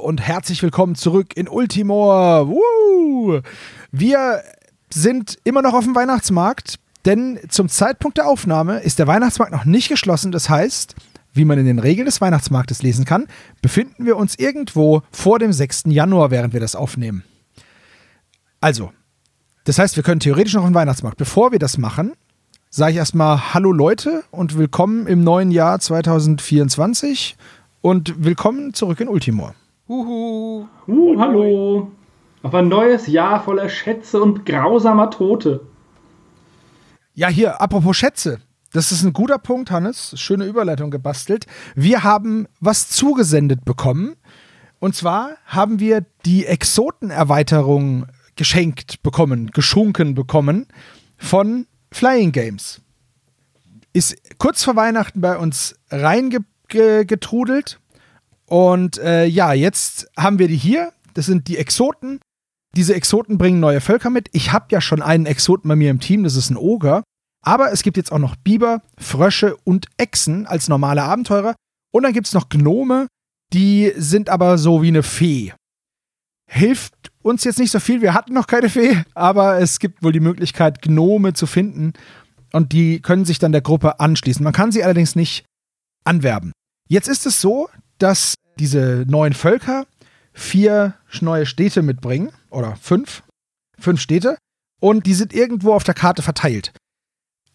Und herzlich willkommen zurück in Ultimor. Wir sind immer noch auf dem Weihnachtsmarkt, denn zum Zeitpunkt der Aufnahme ist der Weihnachtsmarkt noch nicht geschlossen. Das heißt, wie man in den Regeln des Weihnachtsmarktes lesen kann, befinden wir uns irgendwo vor dem 6. Januar, während wir das aufnehmen. Also, das heißt, wir können theoretisch noch auf den Weihnachtsmarkt. Bevor wir das machen, sage ich erstmal Hallo Leute und willkommen im neuen Jahr 2024 und willkommen zurück in Ultimor. Huhu. Uh, hallo. Auf ein neues Jahr voller Schätze und grausamer Tote. Ja, hier, apropos Schätze. Das ist ein guter Punkt, Hannes. Schöne Überleitung gebastelt. Wir haben was zugesendet bekommen. Und zwar haben wir die Exotenerweiterung geschenkt bekommen, geschunken bekommen von Flying Games. Ist kurz vor Weihnachten bei uns reingetrudelt. Und äh, ja, jetzt haben wir die hier. Das sind die Exoten. Diese Exoten bringen neue Völker mit. Ich habe ja schon einen Exoten bei mir im Team, das ist ein Oger. Aber es gibt jetzt auch noch Biber, Frösche und Echsen als normale Abenteurer. Und dann gibt es noch Gnome, die sind aber so wie eine Fee. Hilft uns jetzt nicht so viel, wir hatten noch keine Fee, aber es gibt wohl die Möglichkeit, Gnome zu finden. Und die können sich dann der Gruppe anschließen. Man kann sie allerdings nicht anwerben. Jetzt ist es so, dass diese neuen Völker vier neue Städte mitbringen. Oder fünf. Fünf Städte. Und die sind irgendwo auf der Karte verteilt.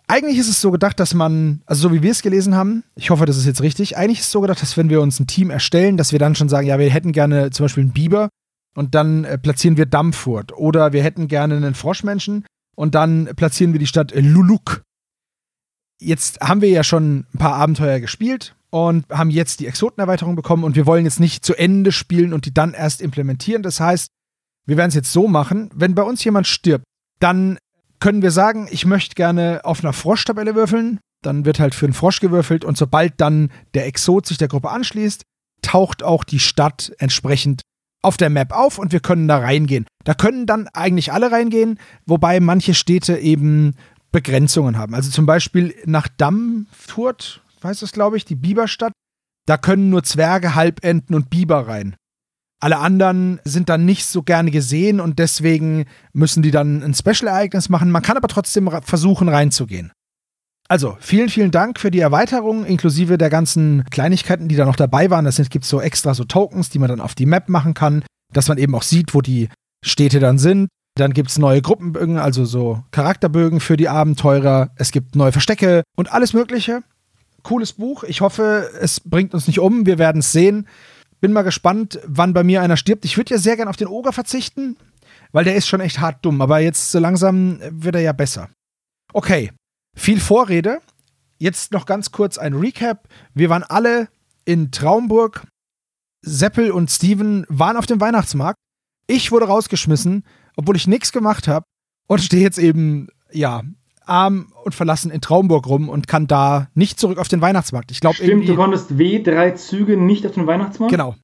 Eigentlich ist es so gedacht, dass man, also so wie wir es gelesen haben, ich hoffe, das ist jetzt richtig, eigentlich ist es so gedacht, dass wenn wir uns ein Team erstellen, dass wir dann schon sagen, ja, wir hätten gerne zum Beispiel einen Biber und dann äh, platzieren wir Dampfurt. Oder wir hätten gerne einen Froschmenschen und dann platzieren wir die Stadt Luluk. Jetzt haben wir ja schon ein paar Abenteuer gespielt und haben jetzt die Exotenerweiterung bekommen und wir wollen jetzt nicht zu Ende spielen und die dann erst implementieren. Das heißt, wir werden es jetzt so machen, wenn bei uns jemand stirbt, dann können wir sagen, ich möchte gerne auf einer Froschtabelle würfeln. Dann wird halt für einen Frosch gewürfelt und sobald dann der Exot sich der Gruppe anschließt, taucht auch die Stadt entsprechend auf der Map auf und wir können da reingehen. Da können dann eigentlich alle reingehen, wobei manche Städte eben Begrenzungen haben. Also zum Beispiel nach Dammfurt, heißt es glaube ich, die Biberstadt, da können nur Zwerge, Halbenten und Biber rein. Alle anderen sind dann nicht so gerne gesehen und deswegen müssen die dann ein Special-Ereignis machen. Man kann aber trotzdem versuchen reinzugehen. Also, vielen, vielen Dank für die Erweiterung, inklusive der ganzen Kleinigkeiten, die da noch dabei waren. Das gibt so extra so Tokens, die man dann auf die Map machen kann, dass man eben auch sieht, wo die Städte dann sind. Dann gibt es neue Gruppenbögen, also so Charakterbögen für die Abenteurer. Es gibt neue Verstecke und alles Mögliche. Cooles Buch. Ich hoffe, es bringt uns nicht um. Wir werden es sehen. Bin mal gespannt, wann bei mir einer stirbt. Ich würde ja sehr gern auf den Oger verzichten, weil der ist schon echt hart dumm. Aber jetzt so langsam wird er ja besser. Okay, viel Vorrede. Jetzt noch ganz kurz ein Recap. Wir waren alle in Traumburg. Seppel und Steven waren auf dem Weihnachtsmarkt. Ich wurde rausgeschmissen, obwohl ich nichts gemacht habe und stehe jetzt eben, ja, arm und verlassen in Traumburg rum und kann da nicht zurück auf den Weihnachtsmarkt. Ich glaube Stimmt, du konntest W3 Züge nicht auf den Weihnachtsmarkt? Genau.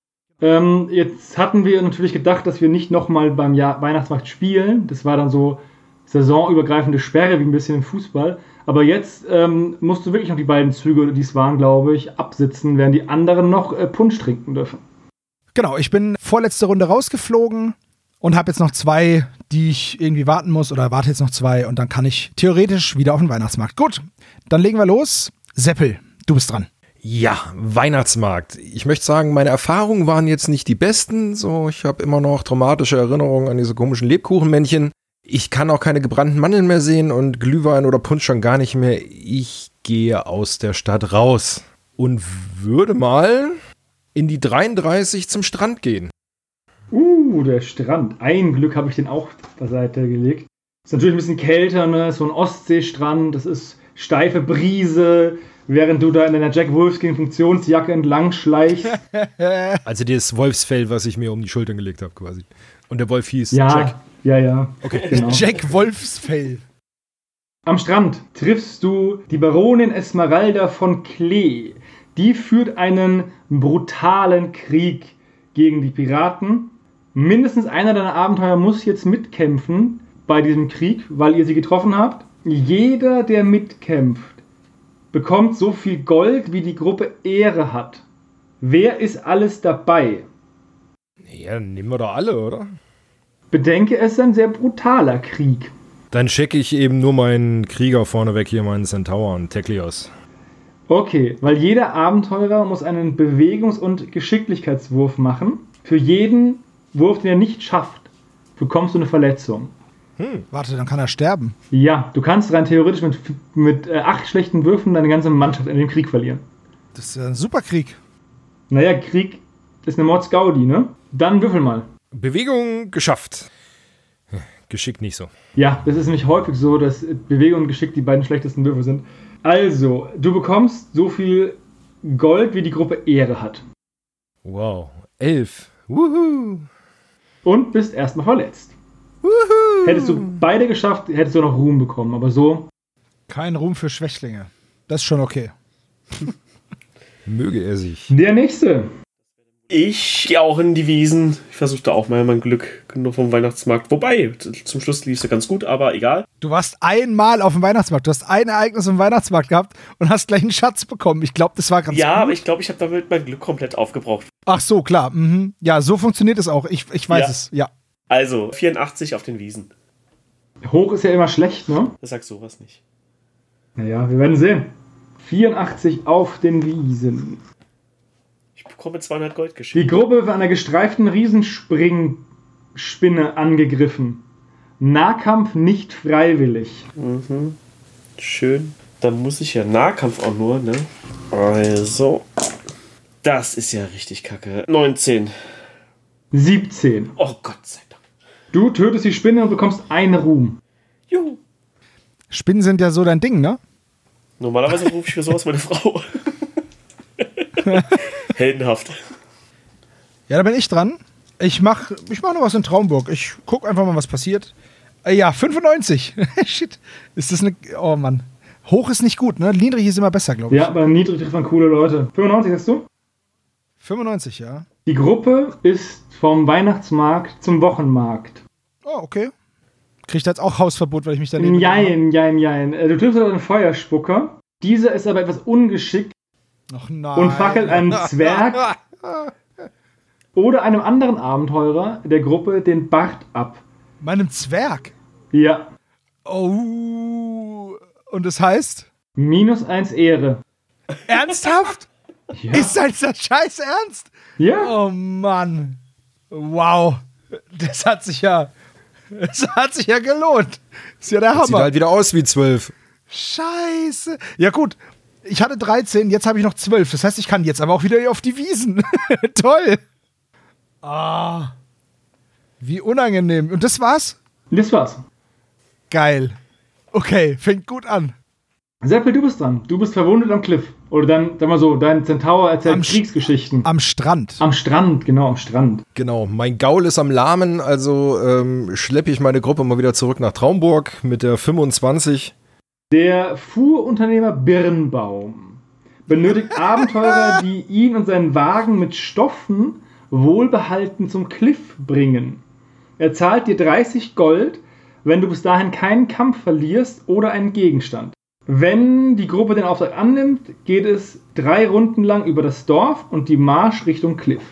Ähm, jetzt hatten wir natürlich gedacht, dass wir nicht nochmal beim Jahr Weihnachtsmarkt spielen. Das war dann so saisonübergreifende Sperre, wie ein bisschen im Fußball. Aber jetzt ähm, musst du wirklich noch die beiden Züge, die es waren, glaube ich, absitzen, während die anderen noch äh, Punsch trinken dürfen. Genau, ich bin vorletzte Runde rausgeflogen und habe jetzt noch zwei, die ich irgendwie warten muss oder warte jetzt noch zwei und dann kann ich theoretisch wieder auf den Weihnachtsmarkt. Gut, dann legen wir los. Seppel, du bist dran. Ja, Weihnachtsmarkt. Ich möchte sagen, meine Erfahrungen waren jetzt nicht die besten. So, ich habe immer noch traumatische Erinnerungen an diese komischen Lebkuchenmännchen. Ich kann auch keine gebrannten Mandeln mehr sehen und Glühwein oder Punsch schon gar nicht mehr. Ich gehe aus der Stadt raus und würde mal in die 33 zum Strand gehen. Uh, der Strand. Ein Glück habe ich den auch beiseite gelegt. Ist natürlich ein bisschen kälter, ne? So ein Ostseestrand, das ist steife Brise, während du da in deiner Jack Wolfskin Funktionsjacke entlang schleichst. also das Wolfsfell, was ich mir um die Schultern gelegt habe, quasi. Und der Wolf hieß ja, Jack. Ja, ja. Okay. Genau. Jack Wolfsfell. Am Strand triffst du die Baronin Esmeralda von Klee. Die führt einen brutalen Krieg gegen die Piraten mindestens einer deiner Abenteuer muss jetzt mitkämpfen bei diesem Krieg, weil ihr sie getroffen habt. Jeder, der mitkämpft, bekommt so viel Gold, wie die Gruppe Ehre hat. Wer ist alles dabei? Ja, dann nehmen wir doch alle, oder? Bedenke, es ist ein sehr brutaler Krieg. Dann checke ich eben nur meinen Krieger vorneweg hier, meinen Centaur und Teklios. Okay, weil jeder Abenteurer muss einen Bewegungs- und Geschicklichkeitswurf machen. Für jeden Wurf, den er nicht schafft, bekommst du eine Verletzung. Warte, dann kann er sterben. Ja, du kannst rein theoretisch mit, mit äh, acht schlechten Würfen deine ganze Mannschaft in dem Krieg verlieren. Das ist ja ein super Krieg. Naja, Krieg ist eine Mordsgaudi, ne? Dann würfel mal. Bewegung geschafft. Geschickt nicht so. Ja, das ist nämlich häufig so, dass Bewegung und Geschick die beiden schlechtesten Würfel sind. Also, du bekommst so viel Gold, wie die Gruppe Ehre hat. Wow. Elf. Wuhu. Und bist erstmal verletzt. Hättest du beide geschafft, hättest du noch Ruhm bekommen. Aber so, Kein Ruhm für Schwächlinge. Das ist schon okay. Möge er sich. der nächste. Ich gehe auch in die Wiesen. Ich versuchte auch mal mein Glück nur vom Weihnachtsmarkt. Wobei, zum Schluss lief es ja ganz gut, aber egal. Du warst einmal auf dem Weihnachtsmarkt. Du hast ein Ereignis im Weihnachtsmarkt gehabt und hast gleich einen Schatz bekommen. Ich glaube, das war ganz Ja, gut. aber ich glaube, ich habe damit mein Glück komplett aufgebraucht. Ach so, klar. Mhm. Ja, so funktioniert es auch. Ich, ich weiß Ja. es. Ja. Also, 84 auf den Wiesen. Hoch ist ja immer schlecht, ne? Das sagt sowas nicht. Naja, wir werden sehen. 84 auf den Wiesen. Bekomme 200 Gold Die geschickt. Gruppe wird von einer gestreiften Riesenspringspinne angegriffen. Nahkampf nicht freiwillig. Mhm. Schön. Dann muss ich ja Nahkampf auch nur, ne? Also. Das ist ja richtig kacke. 19. 17. Oh Gott sei Dank. Du tötest die Spinne und bekommst einen Ruhm. Juhu. Spinnen sind ja so dein Ding, ne? Normalerweise rufe ich für sowas meine Frau. Heldenhaft. Ja, da bin ich dran. Ich mach, ich mach noch was in Traumburg. Ich guck einfach mal, was passiert. Äh, ja, 95. Shit. Ist das eine. Oh Mann. Hoch ist nicht gut, ne? Niedrig ist immer besser, glaube ich. Ja, aber niedrig trifft man coole Leute. 95 hast du? 95, ja. Die Gruppe ist vom Weihnachtsmarkt zum Wochenmarkt. Oh, okay. Kriegt jetzt auch Hausverbot, weil ich mich daneben. Jein, jein, jein. Äh, Du triffst einen Feuerspucker. Dieser ist aber etwas ungeschickt. Und fackelt einem Zwerg oder einem anderen Abenteurer der Gruppe den Bart ab. Meinem Zwerg. Ja. Oh. Und das heißt? Minus eins Ehre. Ernsthaft? Ja. Ist das der Scheiß ernst? ja. Oh Mann. Wow. Das hat sich ja. Das hat sich ja gelohnt. Ist ja der Sieht Hammer. halt wieder aus wie zwölf. Scheiße. Ja, gut. Ich hatte 13, jetzt habe ich noch 12. Das heißt, ich kann jetzt aber auch wieder auf die Wiesen. Toll. Ah. Wie unangenehm. Und das war's? Das war's. Geil. Okay, fängt gut an. Seppel, du bist dran. Du bist verwundet am Cliff. Oder dann, sag mal so, dein Centaur erzählt Am Sch- Kriegsgeschichten. Am Strand. am Strand, genau, am Strand. Genau, mein Gaul ist am Lahmen, also ähm, schleppe ich meine Gruppe mal wieder zurück nach Traumburg mit der 25. Der Fuhrunternehmer Birnbaum benötigt Abenteurer, die ihn und seinen Wagen mit Stoffen wohlbehalten zum Cliff bringen. Er zahlt dir 30 Gold, wenn du bis dahin keinen Kampf verlierst oder einen Gegenstand. Wenn die Gruppe den Auftrag annimmt, geht es drei Runden lang über das Dorf und die Marsch Richtung Cliff.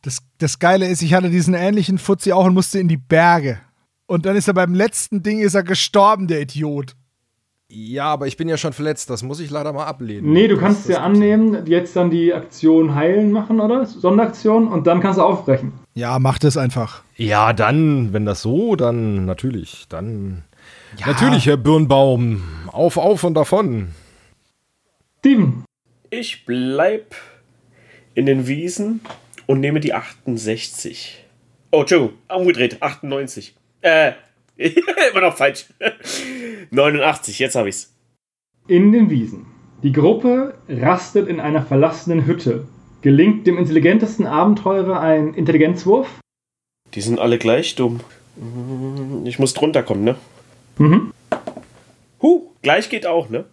Das, das Geile ist, ich hatte diesen ähnlichen Fuzzi auch und musste in die Berge. Und dann ist er beim letzten Ding ist er gestorben, der Idiot. Ja, aber ich bin ja schon verletzt, das muss ich leider mal ablehnen. Nee, du Das- kannst dir gibt's annehmen, jetzt dann die Aktion heilen machen, oder? Sonderaktion und dann kannst du aufbrechen. Ja, mach das einfach. Ja, dann, wenn das so, dann natürlich, dann. Natürlich, Herr Birnbaum. Auf, auf und davon. Steven, Ich bleib in den Wiesen und nehme die 68. Oh, Entschuldigung, umgedreht, 98. Äh, immer noch falsch. 89, jetzt habe ich's. in den Wiesen. Die Gruppe rastet in einer verlassenen Hütte. Gelingt dem intelligentesten Abenteurer ein Intelligenzwurf? Die sind alle gleich dumm. Ich muss drunter kommen, ne? Mhm. Huh, gleich geht auch, ne?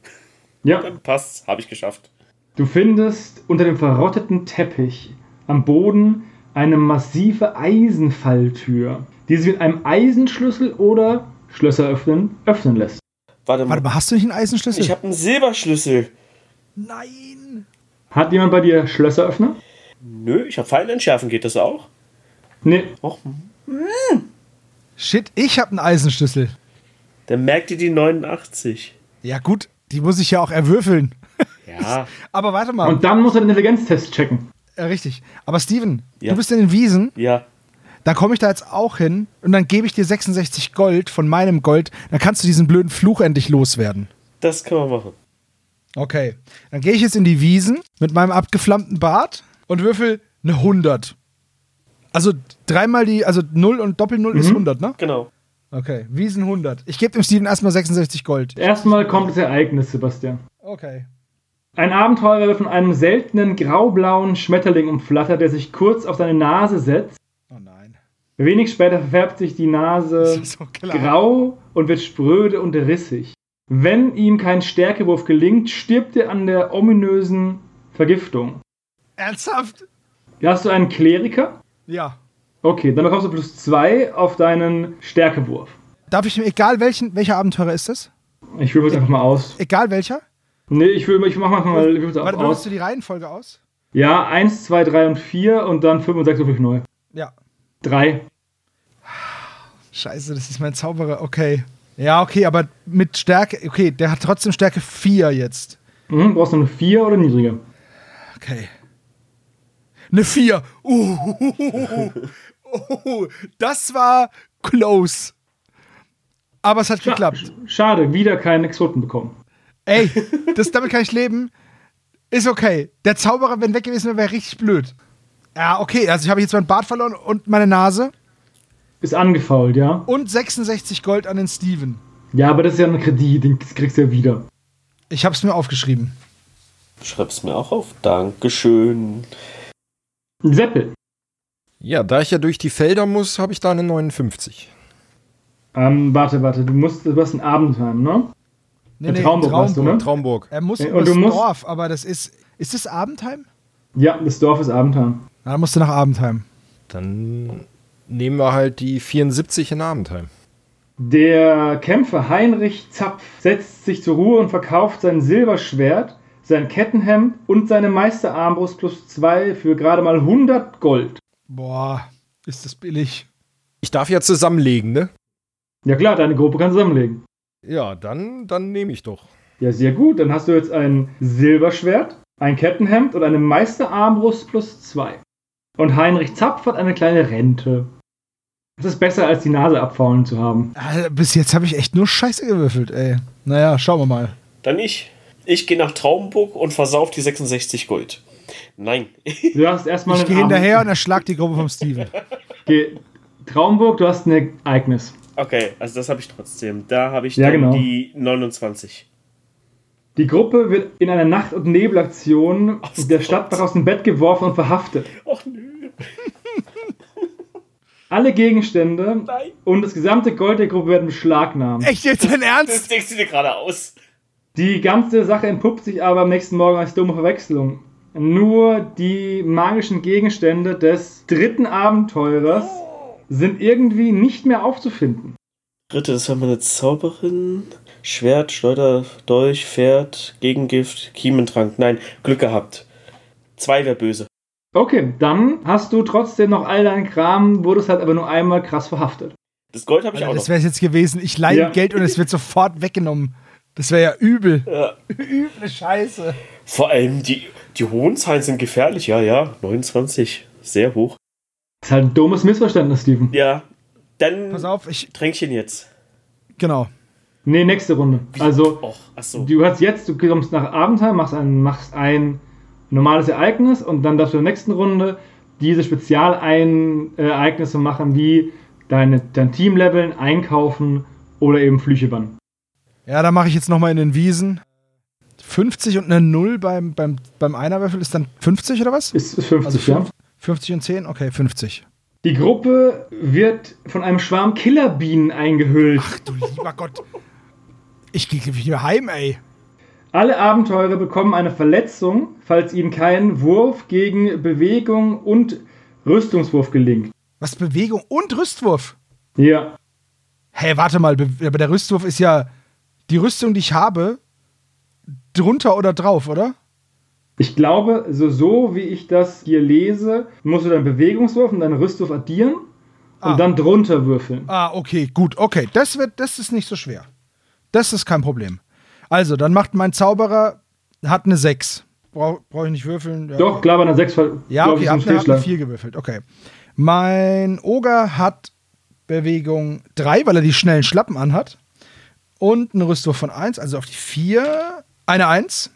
Ja. Dann passt's, habe ich geschafft. Du findest unter dem verrotteten Teppich am Boden eine massive Eisenfalltür, die sich mit einem Eisenschlüssel oder Schlösser öffnen, öffnen lässt. Warte mal. Warte mal, hast du nicht einen Eisenschlüssel? Ich habe einen Silberschlüssel. Nein. Hat jemand bei dir Schlösseröffner? Nö, ich habe Pfeil entschärfen, geht das auch? Nee, Och, Shit, ich habe einen Eisenschlüssel. dann merkt ihr die 89. Ja, gut, die muss ich ja auch erwürfeln. Ja, Aber warte mal. und dann muss er den Intelligenztest checken. äh, richtig. Aber Steven, Ja. du bist in den Wiesen. ja. Dann komme ich da jetzt auch hin und dann gebe ich dir 66 Gold von meinem Gold. Dann kannst du diesen blöden Fluch endlich loswerden. Das kann man machen. Okay. Dann gehe ich jetzt in die Wiesen mit meinem abgeflammten Bart und würfel eine 100. Also dreimal die, also 0 und Doppel 0 ist 100, ne? Genau. Okay, Wiesen 100. Ich gebe dem Steven erstmal 66 Gold. Erstmal kommt das Ereignis, Sebastian. Okay. Ein Abenteurer wird von einem seltenen graublauen Schmetterling umflattert, der sich kurz auf seine Nase setzt. Wenig später verfärbt sich die Nase so grau und wird spröde und rissig. Wenn ihm kein Stärkewurf gelingt, stirbt er an der ominösen Vergiftung. Ernsthaft? Hast du einen Kleriker? Ja. Okay, dann bekommst du plus zwei auf deinen Stärkewurf. Darf ich, egal welchen, welcher Abenteurer ist das? Ich würfel es einfach mal aus. Egal welcher? Nee, ich will, ich mach mal ich Warte, aus. du die Reihenfolge aus? Ja, 1, 2, 3 und 4 und dann 5 und 6 würfel ich neu. Ja. 3. Scheiße, das ist mein Zauberer. Okay. Ja, okay, aber mit Stärke. Okay, der hat trotzdem Stärke 4 jetzt. Mhm, brauchst du eine 4 oder niedriger? Okay. Eine 4. Uh, uh, das war close. Aber es hat geklappt. Schade, wieder keinen Exoten bekommen. Ey, das, damit kann ich leben. Ist okay. Der Zauberer, wenn weg gewesen wäre, wäre richtig blöd. Ja, okay. Also ich habe jetzt meinen Bart verloren und meine Nase. Ist angefault, ja? Und 66 Gold an den Steven. Ja, aber das ist ja ein Kredit, den kriegst du ja wieder. Ich habe es mir aufgeschrieben. Schreib's mir auch auf. Dankeschön. Seppel. Ja, da ich ja durch die Felder muss, habe ich da eine 59. Ähm, warte, warte, du musst, du hast ein Abendheim, ne? Nee, In Traumburg warst du, ne? Traumburg. Er muss Und du musst- Dorf, aber das ist. Ist das Abendheim? Ja, das Dorf ist Abendheim. Na, dann musst du nach Abendheim. Dann nehmen wir halt die 74 in Abendheim. Der Kämpfer Heinrich Zapf setzt sich zur Ruhe und verkauft sein Silberschwert, sein Kettenhemd und seine Meisterarmbrust plus 2 für gerade mal 100 Gold. Boah, ist das billig. Ich darf ja zusammenlegen, ne? Ja klar, deine Gruppe kann zusammenlegen. Ja, dann, dann nehme ich doch. Ja, sehr gut. Dann hast du jetzt ein Silberschwert, ein Kettenhemd und eine Meisterarmbrust plus 2. Und Heinrich Zapf hat eine kleine Rente. Das ist besser, als die Nase abfaulen zu haben. Bis jetzt habe ich echt nur Scheiße gewürfelt, ey. Naja, schauen wir mal. Dann ich. Ich gehe nach Traumburg und versauf die 66 Gold. Nein. Du hast erstmal Ich gehe hinterher und erschlag die Gruppe vom Steven. Geh- Traumburg, du hast ein Ereignis. Okay, also das habe ich trotzdem. Da habe ich Ja, dann genau. die 29. Die Gruppe wird in einer Nacht- und Nebelaktion Aus der Gott. Stadtwache aus dem Bett geworfen und verhaftet. Och nö. Alle Gegenstände Nein. und das gesamte Gold der Gruppe werden beschlagnahmt. Echt jetzt dein Das Ernst? denkst du dir gerade aus. Die ganze Sache entpuppt sich aber am nächsten Morgen als dumme Verwechslung. Nur die magischen Gegenstände des dritten Abenteurers sind irgendwie nicht mehr aufzufinden. Dritte, das haben wir eine Zauberin. Schwert, Schleuder, Dolch, Pferd, Gegengift, Kiementrank. Nein, Glück gehabt. Zwei wäre böse. Okay, dann hast du trotzdem noch all deinen Kram, wurdest halt aber nur einmal krass verhaftet. Das Gold habe ich Alter, auch das noch. wäre es jetzt gewesen. Ich leihe Ja. Geld und es wird sofort weggenommen. Das wäre ja übel. Ja. Üble Scheiße. Vor allem die, die hohen Zahlen sind gefährlich. Ja, ja, 29. Sehr hoch. Das ist halt ein dummes Missverständnis, Steven. Ja, dann Pass auf, ich. Tränkchen jetzt. Genau. Nee, nächste Runde. Also, Och, achso. du hast jetzt, du kommst nach Abenteuer, machst ein, machst ein normales Ereignis und dann darfst du in der nächsten Runde diese Spezialereignisse machen, wie deine, dein Team leveln, einkaufen oder eben Flüche bannen. Ja, da mache ich jetzt nochmal in den Wiesen. 50 und eine 0 beim, beim, beim Einerwürfel ist dann 50 oder was? Ist, ist 50, Also ja. fünf- 50 und 10? Okay, 50. Die Gruppe wird von einem Schwarm Killerbienen eingehüllt. Ach du lieber Gott. Ich gehe wieder heim, ey. Alle Abenteurer bekommen eine Verletzung, falls ihnen kein Wurf gegen Bewegung und Rüstungswurf gelingt. Was Bewegung und Rüstwurf? Ja, Hä, warte mal, Be- aber der Rüstwurf ist ja die Rüstung, die ich habe, drunter oder drauf, oder? Ich glaube, so, so wie ich das hier lese, musst du deinen Bewegungswurf und deinen Rüstwurf addieren und Ah. dann drunter würfeln. Ah, okay, gut, okay. Das wird, das ist nicht so schwer. Das ist kein Problem. Also, dann macht mein Zauberer, hat eine 6. Brauche brauch ich nicht würfeln? Ja, Doch, klar, bei einer 6 Ja, okay, ich, ein hab eine Fehlschlag. 4 gewürfelt, okay. Mein Oger hat Bewegung 3, weil er die schnellen Schlappen anhat. Und eine Rüstwurf von 1, also auf die 4. Eine 1.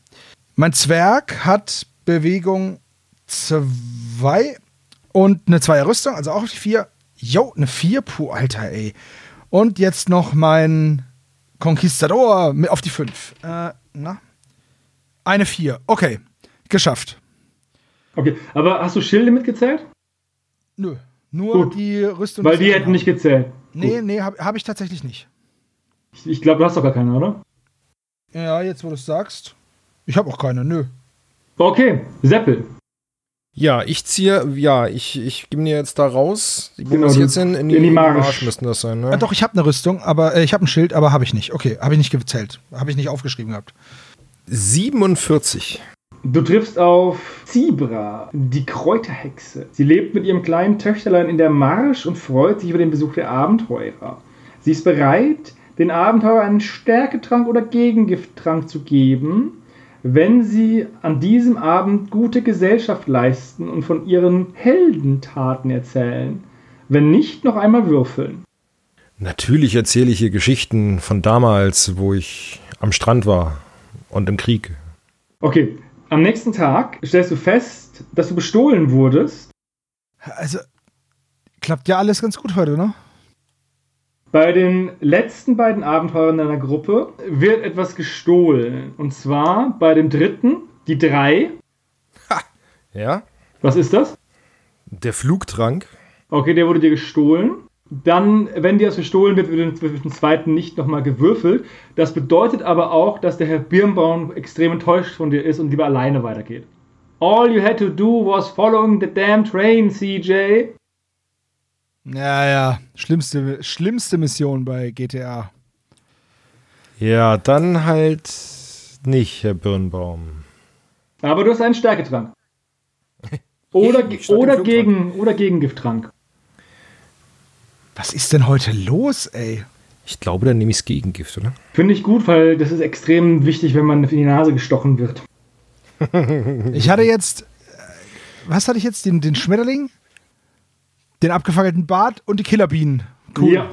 Mein Zwerg hat Bewegung 2 und eine 2er Rüstung, also auch auf die 4. Jo, eine 4. Puh, Alter, ey. Und jetzt noch mein Conquistador mit auf die 5. Äh, na? Eine 4. Okay, geschafft. Okay, aber hast du Schilde mitgezählt? Nö. Nur Gut. die Rüstung. Weil die hätten nicht gezählt. Nee, Gut. nee, habe hab ich tatsächlich nicht. Ich, ich glaube, du hast doch gar keine, oder? Ja, jetzt wo du es sagst. Ich habe auch keine, nö. Okay, Seppel. Ja, ich ziehe, ja, ich, ich gebe mir jetzt da raus. Wo Genau, muss ich du- jetzt hin? In in die Marsch. müssten das sein, ne? Ah, doch, ich habe eine Rüstung, aber äh, ich habe ein Schild, aber habe ich nicht. Okay, habe ich nicht gezählt. Habe ich nicht aufgeschrieben gehabt. 47. Du triffst auf Zibra, die Kräuterhexe. Sie lebt mit ihrem kleinen Töchterlein in der Marsch und freut sich über den Besuch der Abenteurer. Sie ist bereit, den Abenteurer einen Stärketrank oder Gegengifttrank zu geben, wenn sie an diesem Abend gute Gesellschaft leisten und von ihren Heldentaten erzählen. Wenn nicht, noch einmal würfeln. Natürlich erzähle ich hier Geschichten von damals, wo ich am Strand war und im Krieg. Okay, am nächsten Tag stellst du fest, dass du bestohlen wurdest Also, klappt ja alles ganz gut heute, ne? Bei den letzten beiden Abenteurern deiner Gruppe wird etwas gestohlen. Und zwar bei dem dritten, die drei. Ja? Was ist das? Der Flugtrank. Okay, der wurde dir gestohlen. Dann, wenn dir das gestohlen wird, wird wird dem zweiten nicht nochmal gewürfelt. Das bedeutet aber auch, dass der Herr Birnbaum extrem enttäuscht von dir ist und lieber alleine weitergeht. All you had to do was following the damn train, CJ. Ja, ja. Schlimmste, schlimmste Mission bei GTA. Ja, dann halt nicht, Herr Birnbaum. Aber du hast einen Stärketrank. Oder, oder, gegen, oder Gegengifttrank. Was ist denn heute los, ey? Ich glaube, dann nehme ich das Gegengift, oder? Finde ich gut, weil das ist extrem wichtig, wenn man in die Nase gestochen wird. Ich hatte jetzt. äh, Was hatte ich jetzt? Den, den Schmetterling? Den abgefackelten Bart und die Killerbienen. Cool. Ja.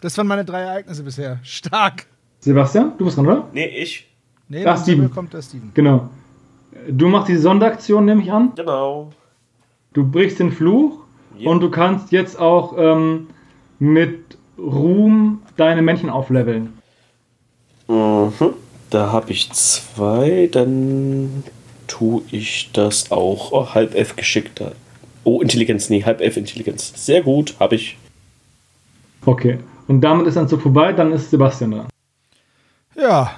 Das waren meine drei Ereignisse bisher. Stark. Sebastian, du bist dran, oder? Nee, ich. Nee, Ach, dann Steven. kommt der Steven. Genau. Du machst die Sonderaktion, nehme ich an. Genau. Du brichst den Fluch Ja. und du kannst jetzt auch ähm, mit Ruhm deine Männchen aufleveln. Mhm. Da habe ich zwei, dann tue ich das auch. Oh, halb F geschickter. Oh, Intelligenz, nee, halb F Intelligenz. Sehr gut, habe ich. Okay. Und damit ist dann Zug vorbei, dann ist Sebastian dran. Ja.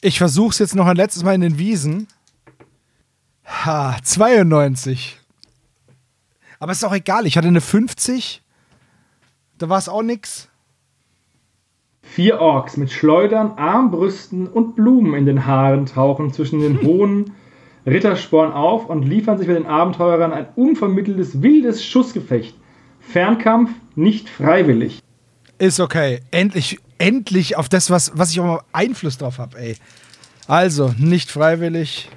Ich versuch's jetzt noch ein letztes Mal in den Wiesen. Ha, 92. Aber ist auch egal, ich hatte eine 50. Da war es auch nix. Vier Orks mit Schleudern, Armbrüsten und Blumen in den Haaren tauchen zwischen den hohen Rittersporn auf und liefern sich mit den Abenteurern ein unvermitteltes, wildes Schussgefecht. Fernkampf nicht freiwillig. Ist okay. Endlich, endlich auf das, was, was ich auch mal Einfluss drauf habe, ey. Also, nicht freiwillig.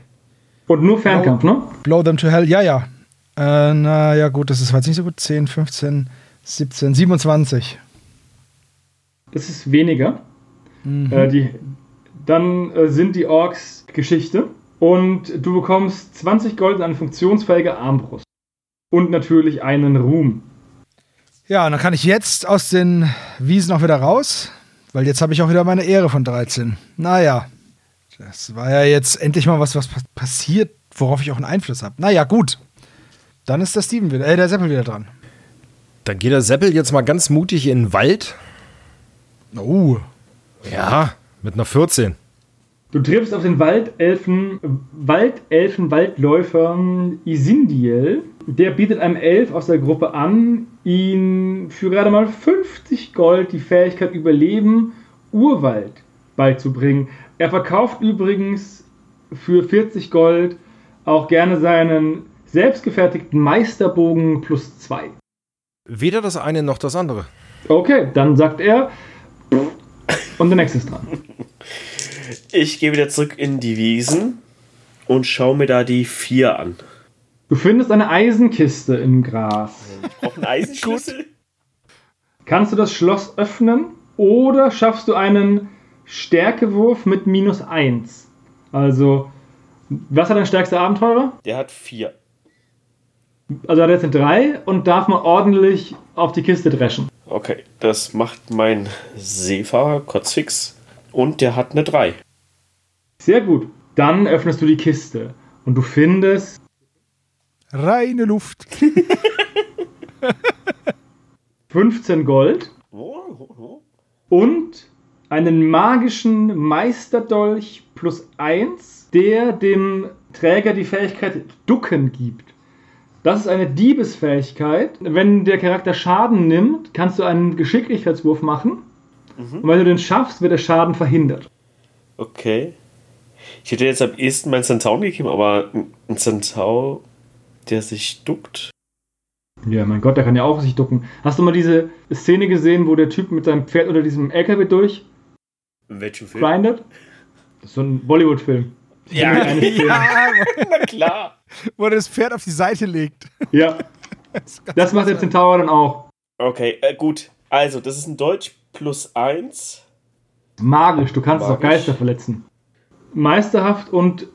Und nur Fernkampf, ne? Blow them to hell. Ja, ja. Äh, na ja, gut, das ist jetzt nicht so gut. 10, 15, 17, 27. Das ist weniger. Äh, die, dann äh, sind die Orks Geschichte. Und du bekommst 20 Gold und eine funktionsfähige Armbrust. Und natürlich einen Ruhm. Ja, und dann kann ich jetzt aus den Wiesen auch wieder raus, weil jetzt habe ich auch wieder meine Ehre von 13. Naja, das war ja jetzt endlich mal was, was pa- passiert, worauf ich auch einen Einfluss habe. Naja, gut. Dann ist der Steven wieder, äh, der Seppel wieder dran. Dann geht der Seppel jetzt mal ganz mutig in den Wald. Oh, Ja, mit einer 14. Du triffst auf den Waldelfen, Waldelfen, Waldläufer Isindiel. Der bietet einem Elf aus der Gruppe an, ihn für gerade mal 50 Gold die Fähigkeit Überleben Urwald beizubringen. Er verkauft übrigens für 40 Gold auch gerne seinen selbstgefertigten Meisterbogen plus zwei. Weder das eine noch das andere. Okay, dann sagt er. Und der nächste ist dran. Ich gehe wieder zurück in die Wiesen und schaue mir da die vier an. Du findest eine Eisenkiste im Gras. Ich brauche einen Eisenschlüssel. Kannst du das Schloss öffnen oder schaffst du einen Stärkewurf mit minus 1? Also, was hat dein stärkster Abenteurer? Der hat vier. Also hat er jetzt eine 3 und darf man ordentlich auf die Kiste dreschen. Okay, das macht mein Seefahrer Kotzfix und der hat eine 3. Sehr gut. Dann öffnest du die Kiste und du findest Reine Luft. 15 Gold und einen magischen Meisterdolch plus 1, der dem Träger die Fähigkeit Ducken gibt. Das ist eine Diebesfähigkeit. Wenn der Charakter Schaden nimmt, kannst du einen Geschicklichkeitswurf machen. Und wenn du den schaffst, wird der Schaden verhindert. Okay. Ich hätte jetzt am ehesten meinen Centaur gegeben, aber ein Centaur, der sich duckt. Ja, mein Gott, der kann ja auch sich ducken. Hast du mal diese Szene gesehen, wo der Typ mit seinem Pferd unter diesem LKW durch In welchem Film? grindet? Das ist so ein Bollywood-Film. Ja, ja, na klar. wo er das Pferd auf die Seite legt. Ja, das macht der Centaur dann auch. Okay, äh, gut. Also, das ist ein Deutsch plus 1. Magisch, du kannst es auch Magisch. Geister verletzen. Meisterhaft und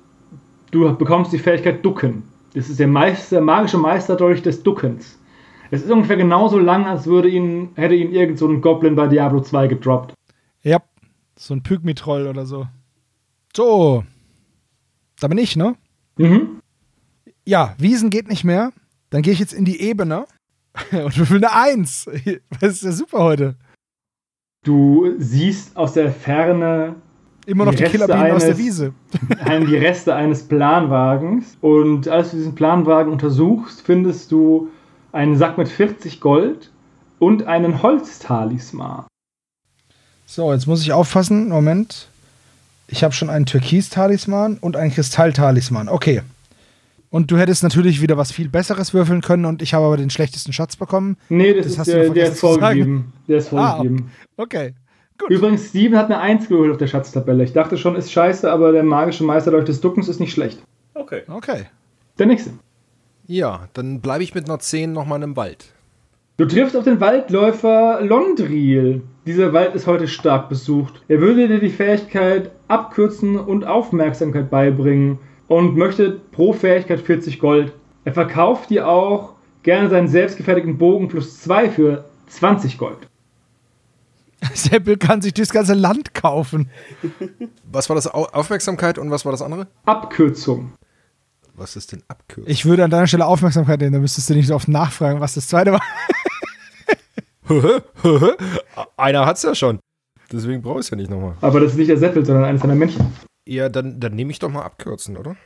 du bekommst die Fähigkeit Ducken. Das ist der Meister, magische Meisterdolch des Duckens. Es ist ungefähr genauso lang, als würde ihn, hätte ihn irgend so ein Goblin bei Diablo 2 gedroppt. Ja, so ein Pygmy-Troll oder so. So. Da bin ich, ne? Mhm. Ja, Wiesen geht nicht mehr. Dann gehe ich jetzt in die Ebene und würfel eine Eins. Das ist ja super heute. Du siehst aus der Ferne Immer noch Die die, Killerbienen aus der Wiese. die Reste eines Planwagens. Und als du diesen Planwagen untersuchst, findest du einen Sack mit 40 Gold und einen Holztalisman. So, jetzt muss ich aufpassen. Moment. Ich habe schon einen Türkis-Talisman und einen Kristall-Talisman. Okay. Und du hättest natürlich wieder was viel Besseres würfeln können und ich habe aber den schlechtesten Schatz bekommen. Nee, das, Das ist hast du der, noch der ist vorgegeben. Der ist Ah, vorgegeben. Okay. Gut. Übrigens, Steven hat eine 1 geholt auf der Schatztabelle. Ich dachte schon, ist scheiße, aber der magische Meisterleucht des Duckens ist nicht schlecht. Okay. Okay. Der nächste. Ja, dann bleibe ich mit einer 10 nochmal im Wald. Du triffst auf den Waldläufer Londriel. Dieser Wald ist heute stark besucht. Er würde dir die Fähigkeit Abkürzen und Aufmerksamkeit beibringen und möchte pro Fähigkeit 40 Gold. Er verkauft dir auch gerne seinen selbstgefertigten Bogen plus 2 für 20 Gold. Seppel kann sich das ganze Land kaufen. Was war das? Au Aufmerksamkeit und was war das andere? Abkürzung. Was ist denn Abkürzung? Ich würde an deiner Stelle Aufmerksamkeit nehmen, da müsstest du nicht so oft nachfragen, was das zweite war. Einer hat's ja schon. Deswegen brauche ich es ja nicht nochmal. Aber das ist nicht der Seppel, sondern eines seiner Männchen. Ja, dann, dann nehme ich doch mal abkürzen, oder?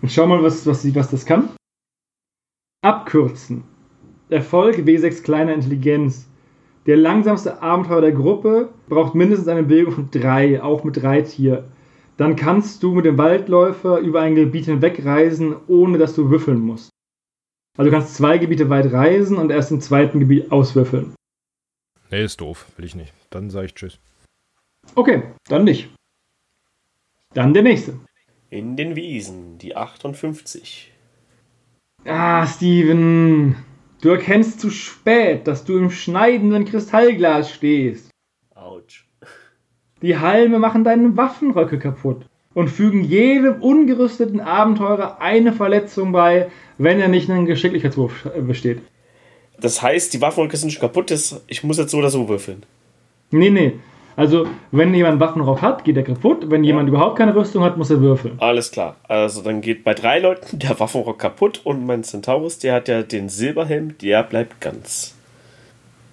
Und schau mal, was, was, was das kann. Abkürzen. Erfolg W6 kleiner Intelligenz. Der langsamste Abenteuer der Gruppe braucht mindestens eine Bewegung von 3, auch mit 3 Tier. Dann kannst du mit dem Waldläufer über ein Gebiet hinwegreisen, ohne dass du würfeln musst. Also du kannst zwei Gebiete weit reisen und erst im zweiten Gebiet auswürfeln. Nee, ist doof. Will ich nicht. Dann sage ich Tschüss. Okay, dann nicht. Dann der nächste. In den Wiesen, die 58. Ah, Steven. Du erkennst zu spät, dass du im schneidenden Kristallglas stehst. Autsch. Die Halme machen deine Waffenröcke kaputt und fügen jedem ungerüsteten Abenteurer eine Verletzung bei, wenn er nicht einen Geschicklichkeitswurf besteht. Das heißt, die Waffenröcke sind schon kaputt. Ich muss jetzt so oder so würfeln. Nee, nee. Also, wenn jemand Waffenrock hat, geht er kaputt. Wenn jemand überhaupt keine Rüstung hat, muss er würfeln. Alles klar. Also dann geht bei drei Leuten der Waffenrock kaputt und mein Centaurus, der hat ja den Silberhelm, der bleibt ganz.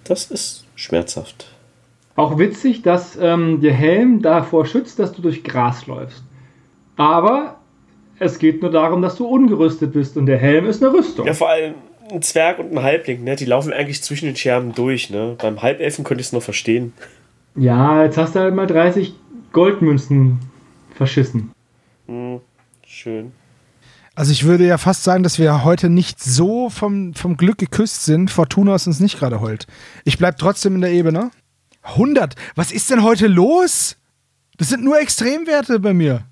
Das ist schmerzhaft. Auch witzig, dass ähm, der Helm davor schützt, dass du durch Gras läufst. Aber es geht nur darum, dass du ungerüstet bist und der Helm ist eine Rüstung. Ja, vor allem ein Zwerg und ein Halbling, ne? Die laufen eigentlich zwischen den Scherben durch, ne? Beim Halbelfen könnte ich es noch verstehen. Ja, jetzt hast du halt mal 30 Goldmünzen verschissen. Hm, schön. Also ich würde ja fast sagen, dass wir heute nicht so vom, vom Glück geküsst sind. Fortuna ist uns nicht gerade heult. Ich bleib trotzdem in der Ebene. 100. Was ist denn heute los? Das sind nur Extremwerte bei mir.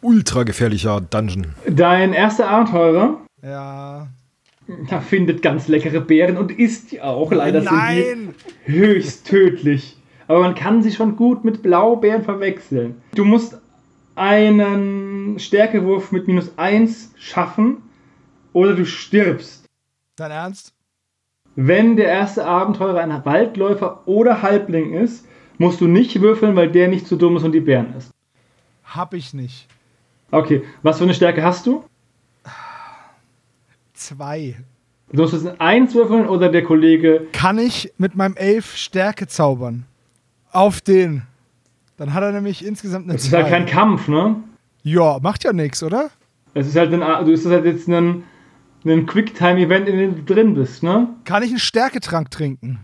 Ultra gefährlicher Dungeon. Dein erster Abenteurer Ja. da findet ganz leckere Beeren und isst die auch. Leider sind Nein! die höchst tödlich. Aber man kann sie schon gut mit Blaubeeren verwechseln. Du musst einen Stärkewurf mit minus 1 schaffen oder du stirbst. Dein Ernst? Wenn der erste Abenteurer ein Waldläufer oder Halbling ist, musst du nicht würfeln, weil der nicht zu dumm ist und die Bären isst. Hab ich nicht. Okay, was für eine Stärke hast du? Zwei. Du musst jetzt eins würfeln oder der Kollege. Kann ich mit meinem Elf Stärke zaubern? Auf den. Dann hat er nämlich insgesamt eine Das ist halt kein zwei. Kampf, ne? Ja, macht ja nichts, oder? Es ist halt ein, du ist halt jetzt ein, ein Quicktime-Event, in dem du drin bist, ne? Kann ich einen Stärketrank trinken?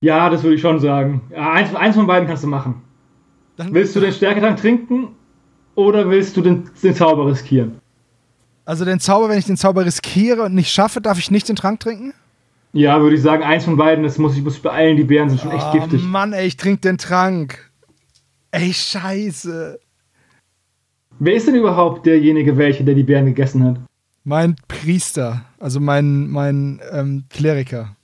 Ja, das würde ich schon sagen. Ja, eins, eins von beiden kannst du machen. Dann, Willst du den Stärketrank trinken oder willst du den, den Zauber riskieren? also den Zauber, wenn ich den Zauber riskiere und nicht schaffe, darf ich nicht den Trank trinken? Ja, würde ich sagen, eins von beiden, das muss ich muss beeilen, die Bären sind schon echt oh, giftig. Mann, ey, ich trink den Trank. Ey, scheiße. Wer ist denn überhaupt derjenige, welcher, der die Bären gegessen hat? Mein Priester, also mein, mein ähm, Kleriker.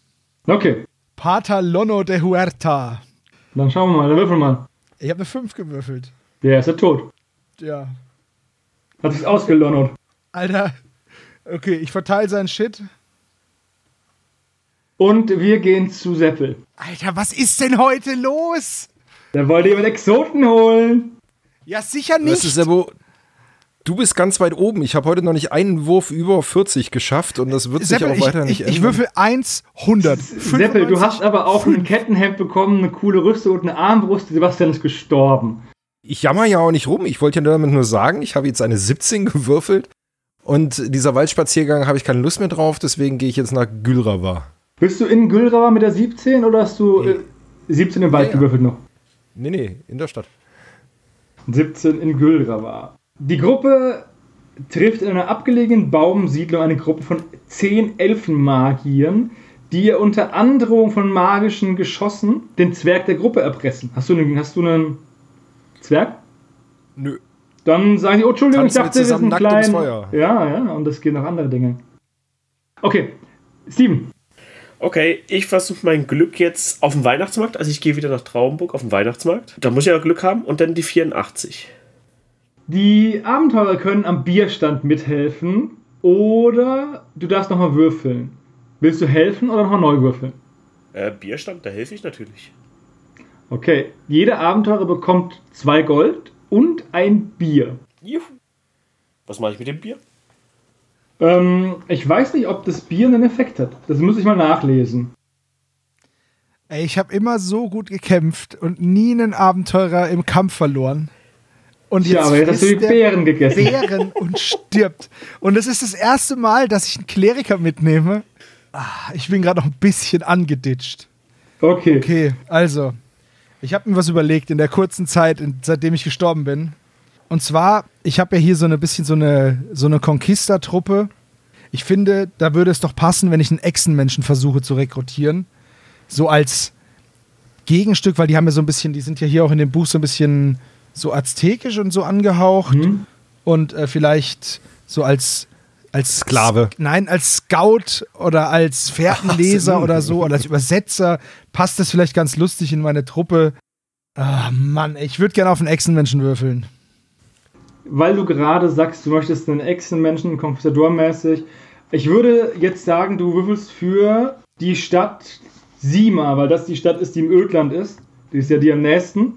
Okay, Pater Lono de Huerta. dann schauen wir mal, dann würfel mal. Ich habe eine 5 gewürfelt. Der ist ja tot. Ja. Hat sich ausgelonnert. Alter. Okay, ich verteile seinen Shit. Und wir gehen zu Seppel. Alter, was ist denn heute los? Der wollte jemand Exoten holen. Ja, sicher Weißt du, nicht. Sebo, du bist ganz weit oben. Ich habe heute noch nicht einen Wurf über 40 geschafft und das wird sich Seppel, auch weiter ich, nicht ich, ich ändern. würfel 1, 100. Seppel, du hast aber auch ein Kettenhemd bekommen, eine coole Rüstung und eine Armbrust. Sebastian ist gestorben. Ich jammer ja auch nicht rum. Ich wollte ja damit nur sagen, ich habe jetzt eine 17 gewürfelt und dieser Waldspaziergang habe ich keine Lust mehr drauf, deswegen gehe ich jetzt nach Gülrava. Bist du in Gülrauer mit der 17 oder hast du äh, 17 im Wald Ja, gewürfelt noch? Nee, nee, in der Stadt. 17 in Gülrauer. Die Gruppe trifft in einer abgelegenen Baumsiedlung eine Gruppe von 10 Elfenmagiern, die ihr unter Androhung von magischen Geschossen den Zwerg der Gruppe erpressen. Hast du einen, hast du einen Zwerg? Nö. Dann sagen die, oh, Entschuldigung, Tanzen ich dachte, wir sind klein. Ja, ja, und es gehen noch andere Dinge. Okay, Steven. Okay, ich versuche mein Glück jetzt auf dem Weihnachtsmarkt. Also ich gehe wieder nach Traumburg auf den Weihnachtsmarkt. Da muss ich ja Glück haben. Und dann die 84. Die Abenteurer können am Bierstand mithelfen oder du darfst nochmal würfeln. Willst du helfen oder nochmal neu würfeln? Äh, Bierstand, da helfe ich natürlich. Okay, jeder Abenteurer bekommt zwei Gold und ein Bier. Juhu. Was mache ich mit dem Bier? Ähm, ich weiß nicht, ob das Bier einen Effekt hat. Das muss ich mal nachlesen. Ey, ich habe immer so gut gekämpft und nie einen Abenteurer im Kampf verloren. Und Tja, aber jetzt hast du die Beeren gegessen. Beeren und stirbt. Und es ist das erste Mal, dass ich einen Kleriker mitnehme. Ah, ich bin gerade noch ein bisschen angeditscht. Okay. Okay, also, ich habe mir was überlegt in der kurzen Zeit, seitdem ich gestorben bin. Und zwar, ich habe ja hier so ein bisschen so eine, so eine Conquista-Truppe. Ich finde, da würde es doch passen, wenn ich einen Echsenmenschen versuche zu rekrutieren. So als Gegenstück, weil die haben ja so ein bisschen, die sind ja hier auch in dem Buch so ein bisschen so aztekisch und so angehaucht. Mhm. Und äh, vielleicht so als, als Sklave. Nein, als Scout oder als Fährtenleser Ach oder so oder als Übersetzer passt das vielleicht ganz lustig in meine Truppe. Ah, Mann, ich würde gerne auf einen Echsenmenschen würfeln. Weil du gerade sagst, du möchtest einen Echsenmenschen, Konquistador-mäßig. Ich würde jetzt sagen, du würfelst für die Stadt Sima, weil das die Stadt ist, die im Ödland ist. Die ist ja die am nächsten.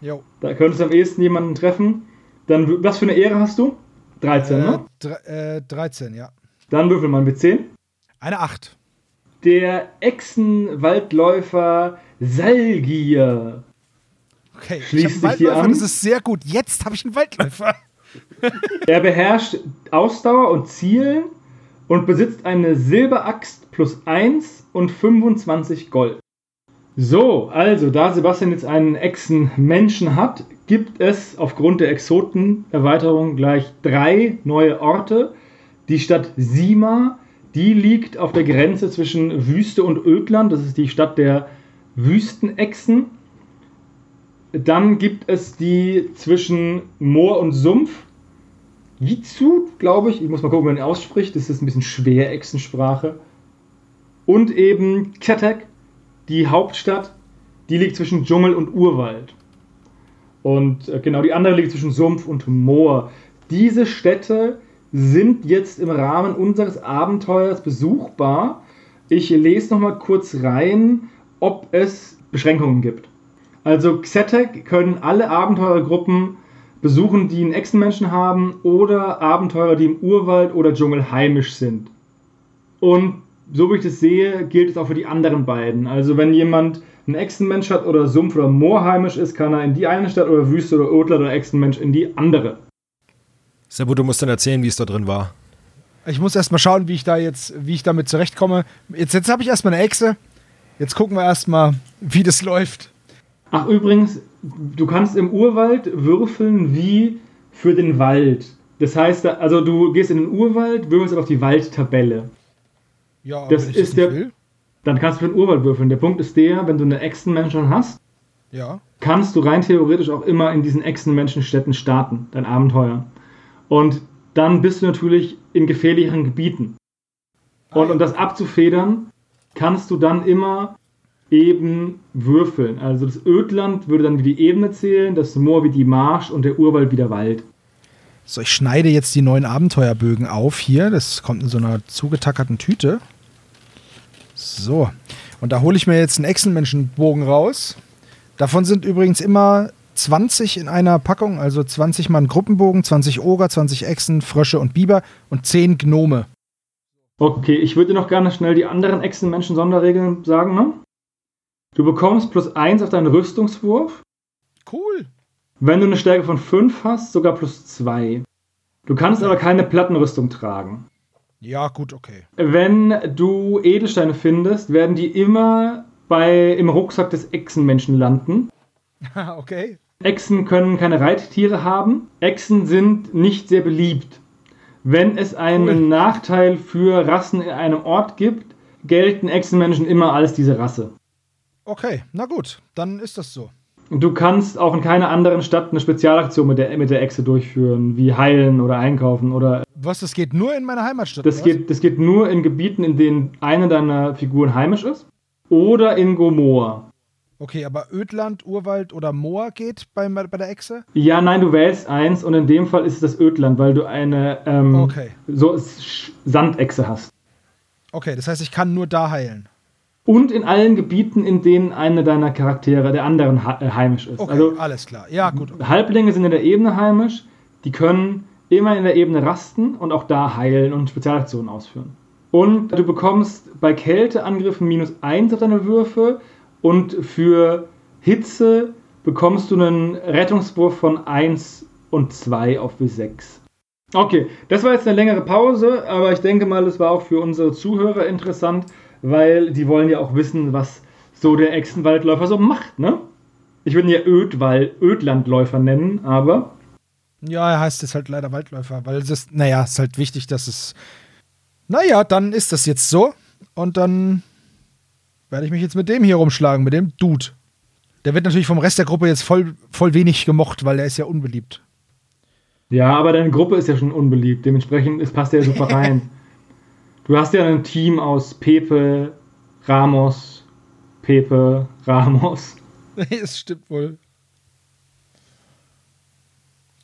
Jo. Da könntest du am ehesten jemanden treffen. Dann, was für eine Ehre hast du? 13, Äh, ne? dre- äh, 13, ja. Dann würfel mal mit 10. Eine 8. Der Echsenwaldläufer Salgier. Okay, ich habe einen Waldläufer, das ist sehr gut. Jetzt habe ich einen Waldläufer. Er beherrscht Ausdauer und Zielen und besitzt eine Silberaxt plus 1 und 25 Gold. So, also da Sebastian jetzt einen Echsenmenschen hat, gibt es aufgrund der Exotenerweiterung gleich drei neue Orte, Die Stadt Sima, die liegt auf der Grenze zwischen Wüste und Ödland. Das ist die Stadt der Wüstenechsen. Dann gibt es die zwischen Moor und Sumpf. Vizu, glaube ich. Ich muss mal gucken, wie man ihn ausspricht. Das ist ein bisschen schwer, Echsensprache. Und eben Ketek, die Hauptstadt, die liegt zwischen Dschungel und Urwald. Und äh, genau, die andere liegt zwischen Sumpf und Moor. Diese Städte sind jetzt im Rahmen unseres Abenteuers besuchbar. Ich lese noch mal kurz rein, ob es Beschränkungen gibt. Also Xetek können alle Abenteurergruppen besuchen, die einen Echsenmenschen haben oder Abenteurer, die im Urwald oder Dschungel heimisch sind. Und so wie ich das sehe, gilt es auch für die anderen beiden. Also wenn jemand einen Echsenmensch hat oder Sumpf oder Moor heimisch ist, kann er in die eine Stadt oder Wüste oder Odler oder Echsenmensch in die andere. Sebo, du musst dann erzählen, wie es da drin war. Ich muss erstmal schauen, wie ich da jetzt, wie ich damit zurechtkomme. Jetzt, jetzt habe ich erstmal eine Echse. Jetzt gucken wir erstmal, wie das läuft. Ach, übrigens, du kannst im Urwald würfeln wie für den Wald. Das heißt, also du gehst in den Urwald, würfelst auf die Waldtabelle. Ja, Das ist nicht der- will. Dann kannst du für den Urwald würfeln. Der Punkt ist der, wenn du eine Echsenmenschen hast, Ja. kannst du rein theoretisch auch immer in diesen Echsenmenschenstädten starten, dein Abenteuer. Und dann bist du natürlich in gefährlicheren Gebieten. Und um das abzufedern, kannst du dann immer eben würfeln. Also das Ödland würde dann wie die Ebene zählen, das Moor wie die Marsch und der Urwald wie der Wald. So, ich schneide jetzt die neuen Abenteuerbögen auf hier. Das kommt in so einer zugetackerten Tüte. So. Und da hole ich mir jetzt einen Echsenmenschenbogen raus. Davon sind übrigens immer 20 in einer Packung, also 20 mal ein Gruppenbogen, 20 Oger, 20 Echsen, Frösche und Biber und 10 Gnome. Okay, ich würde noch gerne schnell die anderen Echsenmenschen-Sonderregeln sagen. Ne? Du bekommst plus 1 auf deinen Rüstungswurf. Cool. Wenn du eine Stärke von 5 hast, sogar plus 2. Du kannst aber keine Plattenrüstung tragen. Ja, gut, okay. Wenn du Edelsteine findest, werden die immer bei, im Rucksack des Echsenmenschen landen. okay. Echsen können keine Reittiere haben. Echsen sind nicht sehr beliebt. Wenn es einen Cool. Nachteil für Rassen in einem Ort gibt, gelten Echsenmenschen immer als diese Rasse. Okay, na gut, dann ist das so. Du kannst auch in keiner anderen Stadt eine Spezialaktion mit der, mit der Echse durchführen, wie heilen oder einkaufen oder Was, das geht nur in meiner Heimatstadt? Das geht, das geht nur in Gebieten, in denen eine deiner Figuren heimisch ist. Oder in Gomorra. Okay, aber Ödland, Urwald oder Moor geht bei, bei der Echse? Ja, nein, du wählst eins und in dem Fall ist es das Ödland, weil du eine ähm, Okay. so Sandechse hast. Okay, das heißt, ich kann nur da heilen. Und in allen Gebieten, in denen eine deiner Charaktere der anderen äh, heimisch ist. Okay, Also alles klar. Ja, gut. Okay. Halblinge sind in der Ebene heimisch, die können immer in der Ebene rasten und auch da heilen und Spezialaktionen ausführen. Und du bekommst bei Kälteangriffen minus 1 auf deine Würfe und für Hitze bekommst du einen Rettungswurf von 1 und 2 auf W6. Okay, das war jetzt eine längere Pause, aber ich denke mal, es war auch für unsere Zuhörer interessant, weil die wollen ja auch wissen, was so der Echsenwaldläufer so macht, ne? Ich würde ihn ja Ödwald, Ödlandläufer nennen, aber Ja, er heißt jetzt halt leider Waldläufer, weil es ist, naja, es ist halt wichtig, dass es. Naja, dann ist das jetzt so. Und dann werde ich mich jetzt mit dem hier rumschlagen, mit dem Dude. Der wird natürlich vom Rest der Gruppe jetzt voll, voll wenig gemocht, weil der ist ja unbeliebt. ja, aber deine Gruppe ist ja schon unbeliebt, dementsprechend es passt ja super rein. Du hast ja ein Team aus Pepe, Ramos, Pepe, Ramos. das stimmt wohl.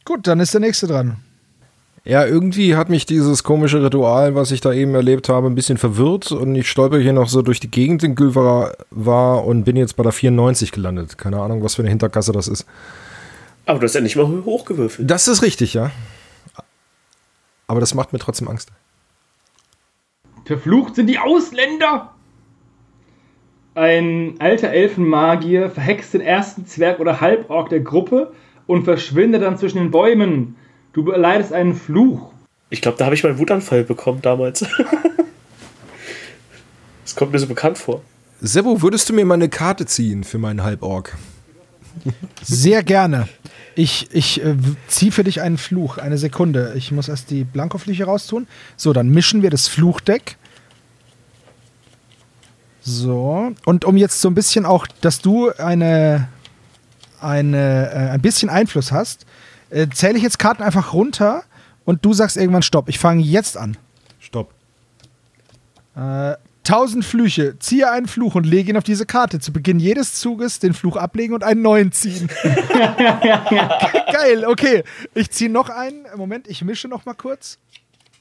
Gut, dann ist der nächste dran. Ja, irgendwie hat mich dieses komische Ritual, was ich da eben erlebt habe, ein bisschen verwirrt und ich stolper hier noch so durch die Gegend in Gülvara war und bin jetzt bei der 94 gelandet. Keine Ahnung, was für eine Hintergasse das ist. Aber du hast ja nicht mal hochgewürfelt. Das ist richtig, ja. Aber das macht mir trotzdem Angst. Verflucht sind die Ausländer! Ein alter Elfenmagier verhext den ersten Zwerg oder Halborg der Gruppe und verschwindet dann zwischen den Bäumen. Du erleidest einen Fluch. Ich glaube, da habe ich meinen Wutanfall bekommen damals. Das kommt mir so bekannt vor. Sebo, würdest du mir mal eine Karte ziehen für meinen Halborg? Sehr gerne. Ich, ich äh, ziehe für dich einen Fluch. Eine Sekunde. Ich muss erst die Blankoflüche raustun. So, dann mischen wir das Fluchdeck. So. Und um jetzt so ein bisschen auch, dass du eine, eine, äh, ein bisschen Einfluss hast, äh, zähle ich jetzt Karten einfach runter und du sagst irgendwann Stopp. Ich fange jetzt an. Stopp. 1000 Flüche. Ziehe einen Fluch und lege ihn auf diese Karte. Zu Beginn jedes Zuges den Fluch ablegen und einen neuen ziehen. Geil, okay. Ich ziehe noch einen. Moment, ich mische noch mal kurz.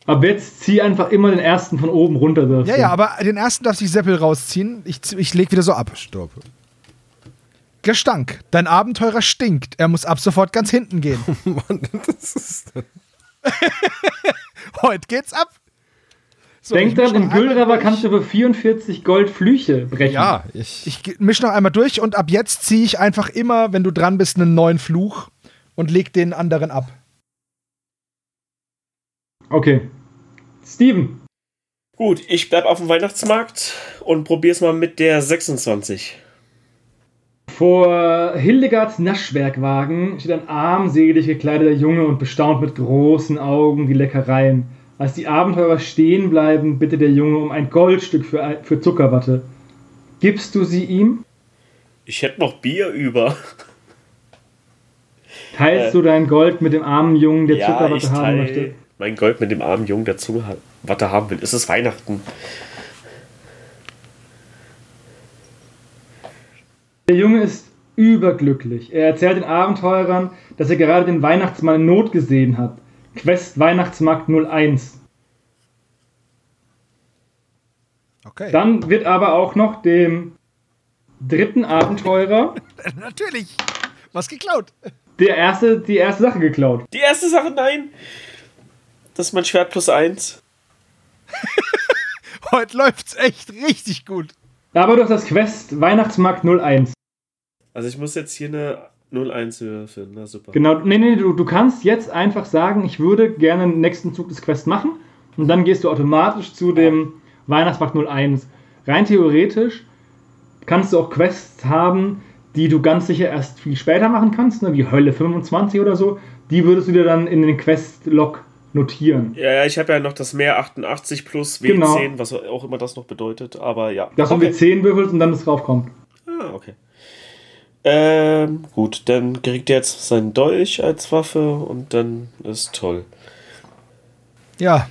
Ab jetzt zieh einfach immer den ersten von oben runter. Ja, du. ja, aber den ersten darf sich Seppel rausziehen. Ich, ich leg wieder so ab. Stopp. Gestank. Dein Abenteurer stinkt. Er muss ab sofort ganz hinten gehen. Mann, das ist. Heute geht's ab. So, Denk ich dran, misch Güllraber durch. kannst du für 44 Gold Flüche brechen. Ja, ich. Ich mische noch einmal durch und ab jetzt ziehe ich einfach immer, wenn du dran bist, einen neuen Fluch und leg den anderen ab. Okay. Steven. Gut, ich bleib auf dem Weihnachtsmarkt und probier's mal mit der 26. Vor Hildegards Naschwerkwagen steht ein armselig gekleideter Junge und bestaunt mit großen Augen die Leckereien. Als die Abenteurer stehen bleiben, bittet der Junge um ein Goldstück für, für Zuckerwatte. Gibst du sie ihm? Ich hätte noch Bier über. Teilst Äh. du dein Gold mit dem armen Jungen, der ja, Zuckerwatte haben möchte? mein Gold mit dem armen Jungen, der Zuckerwatte haben will. Es ist Weihnachten. Der Junge ist überglücklich. Er erzählt den Abenteurern, dass er gerade den Weihnachtsmann in Not gesehen hat. Quest Weihnachtsmarkt 01. Okay. Dann wird aber auch noch dem dritten Abenteurer Natürlich. Was geklaut. der erste, die erste Sache geklaut. Die erste Sache, nein. Das ist mein Schwert plus eins. Heute läuft's echt richtig gut. Aber du hast das Quest Weihnachtsmarkt 01. Also ich muss jetzt hier eine 01 würfeln. Na super. Genau, nee, nee, du, du kannst jetzt einfach sagen, ich würde gerne den nächsten Zug des Quests machen. Und dann gehst du automatisch zu dem Weihnachtsmarkt 01. Rein theoretisch kannst du auch Quests haben, die du ganz sicher erst viel später machen kannst, ne, wie Hölle 25 oder so. Die würdest du dir dann in den Quest-Log notieren. Ja, ja, ich habe ja noch das Meer 88 plus W10, Genau. was auch immer das noch bedeutet. Aber ja. Dass du okay. mit 10 würfelst und dann das draufkommt. Ah, okay. Ähm, gut, dann kriegt er jetzt seinen Dolch als Waffe und dann ist toll. Ja.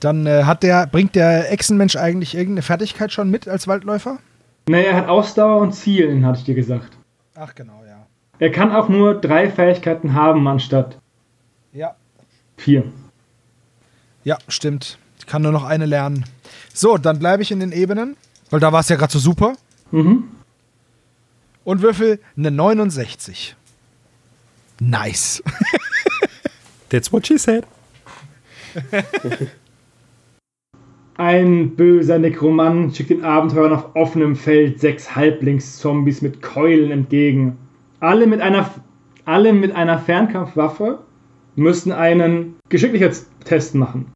Dann äh, hat der, bringt der Echsenmensch eigentlich irgendeine Fertigkeit schon mit als Waldläufer? Naja, er hat Ausdauer und Zielen, hatte ich dir gesagt. Ach genau, ja. Er kann auch nur drei Fähigkeiten haben anstatt Ja. vier. Ja, stimmt. Ich kann nur noch eine lernen. So, dann bleibe ich in den Ebenen, weil da war es ja gerade so super. Mhm. Und würfel eine 69. Nice. That's what she said. Ein böser Nekromant schickt den Abenteurern auf offenem Feld sechs Halblingszombies mit Keulen entgegen. Alle mit einer, alle mit einer Fernkampfwaffe müssen einen Geschicklichkeitstest machen.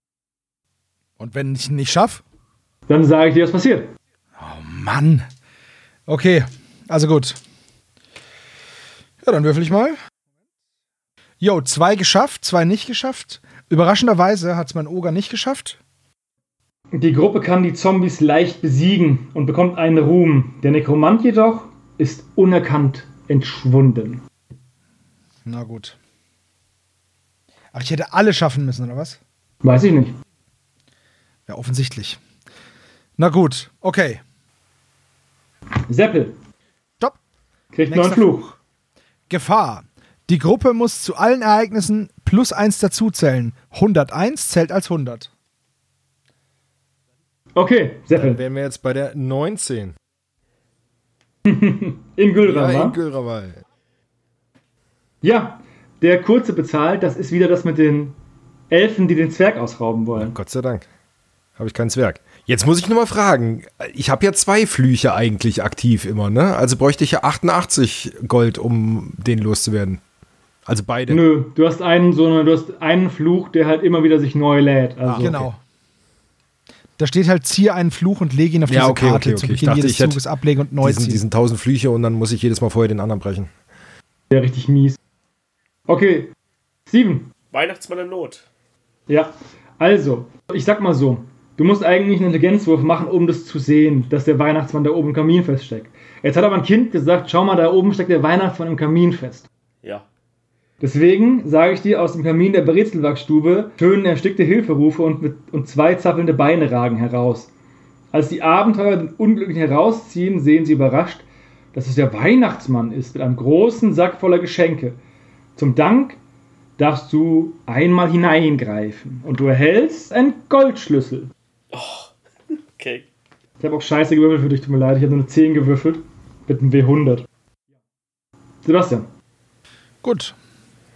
Und wenn ich ihn nicht schaffe? Dann sage ich dir, was passiert. Mann. Okay, also gut. Ja, dann würfel ich mal. Jo, zwei geschafft, zwei nicht geschafft. Überraschenderweise hat es mein Oger nicht geschafft. Die Gruppe kann die Zombies leicht besiegen und bekommt einen Ruhm. Der Nekromant jedoch ist unerkannt entschwunden. Na gut. Ach, ich hätte alle schaffen müssen, oder was? Weiß ich nicht. Ja, offensichtlich. Na gut, okay. Seppel. Kriegt neuen Nächster Fluch. Gefahr. Die Gruppe muss zu allen Ereignissen plus eins dazuzählen. 101 zählt als 100. Okay, Dann Seppel. wären wir jetzt bei der 19. In Ja, Gülrama. in Gülrawal. Ja, der Kurze bezahlt, das ist wieder das mit den Elfen, die den Zwerg ausrauben wollen. Gott sei Dank. Habe ich kein Zwerg. Jetzt muss ich nur mal fragen. Ich habe ja zwei Flüche eigentlich aktiv immer, ne? Also bräuchte ich ja 88 Gold, um den loszuwerden. Also beide. Nö, du hast einen so eine, du hast einen Fluch, der halt immer wieder sich neu lädt. Also, Genau. Da steht halt, ziehe einen Fluch und lege ihn auf Ja, diese okay, Karte okay, zu okay. Ich Beginn dachte, jedes ich hätte Zuges ablegen und neu diesen, ziehen. diesen tausend Flüche und dann muss ich jedes Mal vorher den anderen brechen. Wäre richtig mies. Okay, Steven. Weihnachtsmann in Not. Ja, also, ich sag mal so. Du musst eigentlich einen Intelligenzwurf machen, um das zu sehen, dass der Weihnachtsmann da oben im Kamin feststeckt. Jetzt hat aber ein Kind gesagt, schau mal, da oben steckt der Weihnachtsmann im Kamin fest. Ja. Deswegen sage ich dir, aus dem Kamin der Brezelwerkstube tönen erstickte Hilferufe und, mit, und zwei zappelnde Beine ragen heraus. Als die Abenteurer den Unglücklichen herausziehen, sehen sie überrascht, dass es der Weihnachtsmann ist mit einem großen Sack voller Geschenke. Zum Dank darfst du einmal hineingreifen und du erhältst einen Goldschlüssel. Okay. Ich habe auch scheiße gewürfelt für dich, tut mir leid, ich habe nur eine 10 gewürfelt mit einem W100. Sebastian. Gut.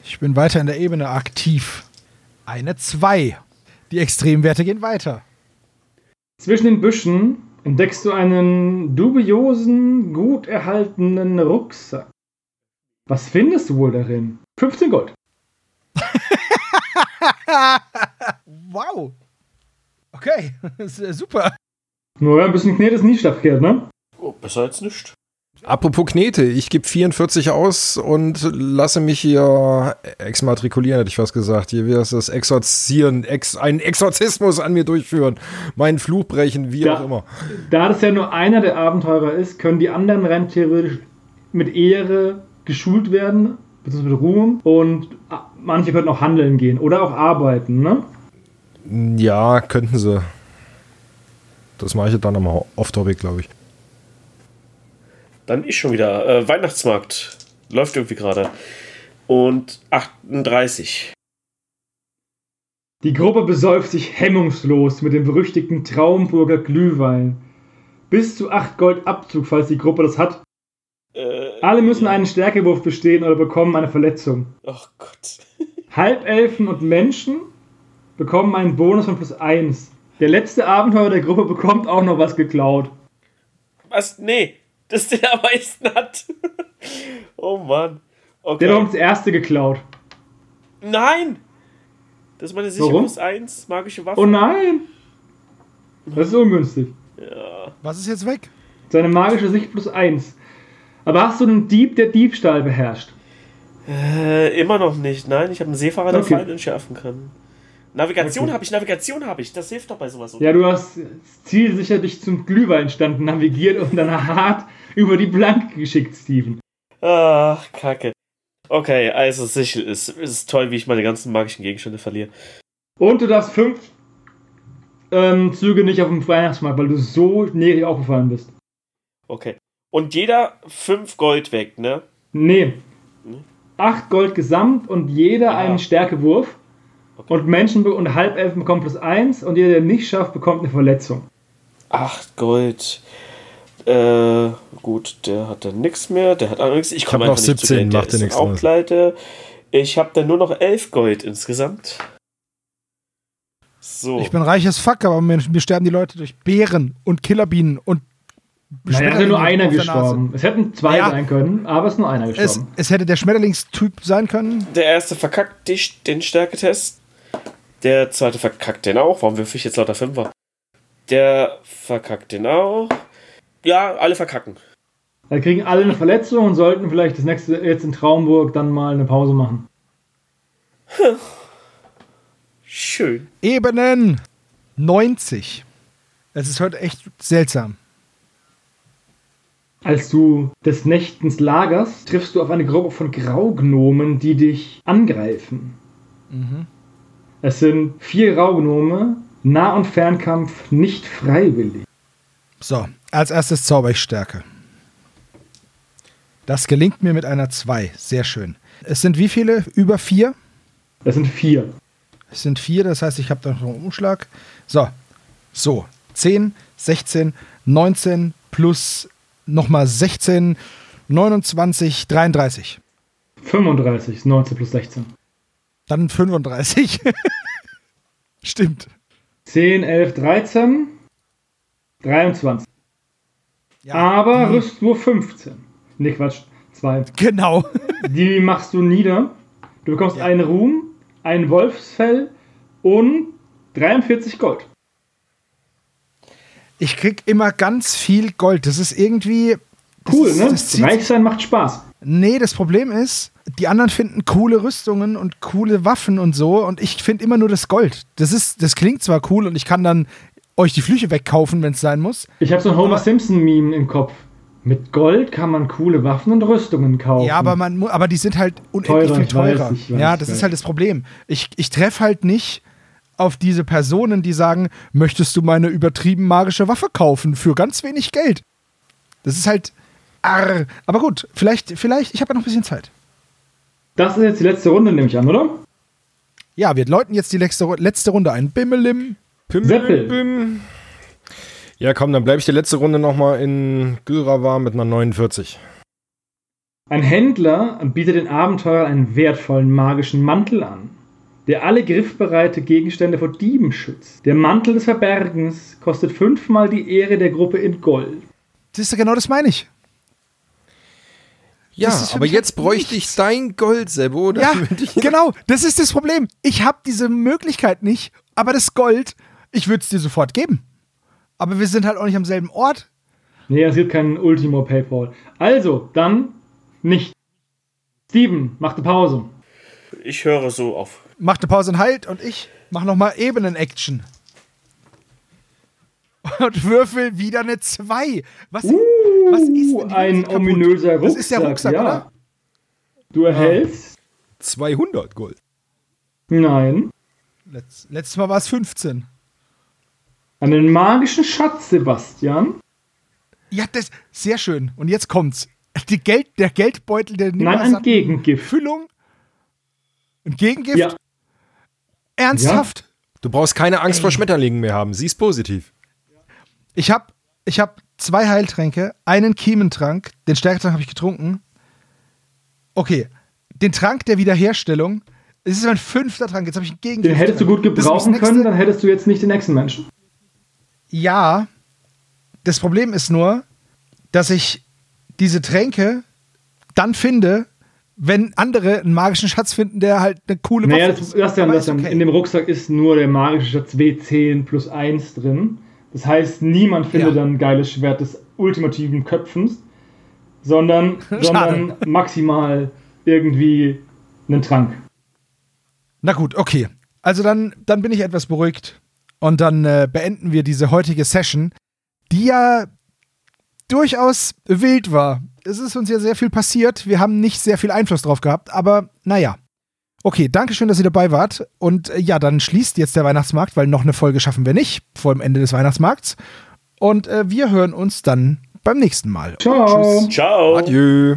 Ich bin weiter in der Ebene aktiv. Eine 2. Die Extremwerte gehen weiter. Zwischen den Büschen entdeckst du einen dubiosen, gut erhaltenen Rucksack. Was findest du wohl darin? 15 Gold. Wow. Okay, das ist, äh, super. Naja, ein bisschen Knet ist nie verkehrt, ne? Oh, besser als nicht. Apropos Knete, ich gebe 44 aus und lasse mich hier exmatrikulieren, hätte ich fast gesagt. Hier wäre es das Exorzieren, ex, einen Exorzismus an mir durchführen, meinen Fluch brechen, wie Ja. auch immer. Da das ja nur einer der Abenteurer ist, können die anderen rein theoretisch mit Ehre geschult werden, beziehungsweise mit Ruhm. Und ah, manche könnten auch handeln gehen oder auch arbeiten, ne? Ja, könnten sie. Das mache ich dann am Off-Topic, glaube ich. Dann ich schon wieder. Äh, Weihnachtsmarkt. Läuft irgendwie gerade. Und 38. Die Gruppe besäuft sich hemmungslos mit dem berüchtigten Traumburger Glühwein. Bis zu 8 Gold Abzug, falls die Gruppe das hat. Äh, Alle müssen einen Stärkewurf bestehen oder bekommen eine Verletzung. Oh Gott. Halbelfen und Menschen bekommen einen Bonus von plus 1. Der letzte Abenteuer der Gruppe bekommt auch noch was geklaut. Was? Nee. Das der am meisten hat. oh Mann. Okay. Der hat uns das erste geklaut. Nein! Das ist meine Sicher Warum? plus 1 magische Waffe. Oh nein! Das ist ungünstig. Was ist jetzt weg? Seine magische Sicht plus 1. Aber hast du einen Dieb, der Diebstahl beherrscht? Äh, immer noch nicht. Nein, ich habe einen Seefahrer, der Okay. Pfeile entschärfen kann. Navigation Okay. habe ich, Navigation habe ich. Das hilft doch bei sowas. oder? Ja, du hast zielsicher dich zum Glühweinstand navigiert und dann hart über die Planke geschickt, Steven. Ach, kacke. Okay, also sicher ist, ist toll, wie ich meine ganzen magischen Gegenstände verliere. Und du darfst fünf ähm, Züge nicht auf dem Weihnachtsmarkt, weil du so näher aufgefallen bist. Okay. Und jeder 5 Gold weg, ne? Nee. Hm? Acht Gold gesamt und jeder Ah. einen Stärkewurf. Okay. Und Menschen und Halbelfen bekommen plus eins und jeder, der nicht schafft, bekommt eine Verletzung. 8 Gold. Äh, gut, der hat dann nichts mehr. Der hat auch nichts. Ich komme hab noch einfach nicht zu 17, Geld. Der macht dir ist nichts pleite. Ich habe dann nur noch 11 Gold insgesamt. So. Ich bin reich as fuck, aber mir, mir sterben die Leute durch Bären und Killerbienen und Naja, es ist ja nur einer der gestorben. Es hätten zwei Ja. sein können, aber es ist nur einer Es, gestorben. es hätte der Schmetterlingstyp sein können. Der erste verkackt dich, den Stärketest. Der zweite verkackt den auch. Warum würfel ich jetzt lauter Fünfer? Der verkackt den auch. Ja, alle verkacken. Da kriegen alle eine Verletzung und sollten vielleicht das nächste jetzt in Traumburg dann mal eine Pause machen. Schön. Ebenen 90. Es ist heute echt seltsam. Als du des Nächtens lagerst, triffst du auf eine Gruppe von Graugnomen, die dich angreifen. Es sind vier Graugnome, Nah- und Fernkampf nicht freiwillig. So, als erstes zauber ich Stärke. Das gelingt mir mit einer 2. Sehr schön. Es sind wie viele? Über vier? Das sind vier. Es sind vier, das heißt, ich habe da noch einen Umschlag. So, so. 10, 16, 19 plus nochmal 16, 29, 33. 35 ist 19 plus 16. Dann 35. Stimmt. 10, 11, 13, 23. Ja, Aber die- Rüstwurf 15. Nee, Quatsch, 2. Genau. Die machst du nieder. Du bekommst Ja. einen Ruhm, ein Wolfsfell und 43 Gold. ich krieg immer ganz viel Gold. Das ist irgendwie. Das Cool, ist, ne? Reich sein macht Spaß. nee, das Problem ist, die anderen finden coole Rüstungen und coole Waffen und so und ich finde immer nur das Gold. Das ist, das klingt zwar cool und ich kann dann euch die Flüche wegkaufen, wenn es sein muss. Ich habe so ein Homer Aber- Simpson-Meme im Kopf. Mit Gold kann man coole Waffen und Rüstungen kaufen. Ja, aber man aber die sind halt unendlich Teurer, viel weiß, teurer. weiß, ja, das ist halt das Problem. Ich, ich treffe halt nicht auf diese Personen, die sagen, möchtest du meine übertrieben magische Waffe kaufen für ganz wenig Geld? Das ist halt arr. Aber gut, vielleicht, vielleicht, ich habe ja noch ein bisschen Zeit. Das ist jetzt die letzte Runde, nehme ich an, oder? Ja, wir läuten jetzt die letzte, letzte Runde ein. Bimmelim. Pim, Seppel. Bim. Ja, komm, dann bleibe ich die letzte Runde nochmal in Gülrawa mit einer 49. Ein Händler bietet den Abenteurern einen wertvollen magischen Mantel an, der alle griffbereite Gegenstände vor Dieben schützt. Der Mantel des Verbergens kostet fünfmal die Ehre der Gruppe in Gold. Das ist ja genau das meine ich. Ja, aber mich jetzt halt bräuchte ich nichts. dein Gold, Sebo. Ja, ich- genau. Das ist das Problem. Ich habe diese Möglichkeit nicht, aber das Gold, ich würde es dir sofort geben. Aber wir sind halt auch nicht am selben Ort. Nee, es gibt keinen Ultimo Paypal. Also, dann nicht. Steven, mach eine Pause. Ich höre so auf. Macht eine Pause und halt und ich mach noch mal Ebenen-Action. Und würfel wieder eine 2. Was, was ist denn ein kaputt? ominöser Rucksack. Das ist der Rucksack, ja. oder? Du erhältst? 200 Gold. Nein. Letz, letztes Mal war es 15. Einen magischen Schatz, Sebastian. Ja, das sehr schön. Und jetzt kommt's. Die Geld, der Geldbeutel der Nein, ein Gegengift. Füllung. Ein Gegengift? Ja. Ernsthaft? Du brauchst keine Angst vor Schmetterlingen mehr haben. Sie ist positiv. Ich habe ich hab zwei Heiltränke, einen Kiementrank, den Stärketrank habe ich getrunken. Okay, den Trank der Wiederherstellung. Es ist mein fünfter Trank. Jetzt habe ich einen Gegengift. Den hättest du gut Das gebrauchen das können, dann hättest du jetzt nicht den nächsten Menschen. Ja. Das Problem ist nur, dass ich diese Tränke dann finde, wenn andere einen magischen Schatz finden, der halt eine coole Naja, Waffe das, ist. das, das dann. okay. In dem Rucksack ist nur der magische Schatz W10 plus 1 drin. Das heißt, niemand findet Ja. dann ein geiles Schwert des ultimativen Köpfens, sondern, sondern maximal irgendwie einen Trank. Na gut, okay. Also dann, dann bin ich etwas beruhigt. Und dann äh, beenden wir diese heutige Session, die ja durchaus wild war. Es ist uns ja sehr viel passiert. Wir haben nicht sehr viel Einfluss drauf gehabt, aber naja. Okay, danke schön, dass ihr dabei wart. Und äh, ja, dann schließt jetzt der Weihnachtsmarkt, weil noch eine Folge schaffen wir nicht vor dem Ende des Weihnachtsmarkts. Und äh, wir hören uns dann beim nächsten Mal. Ciao. Tschüss. Ciao. Adieu.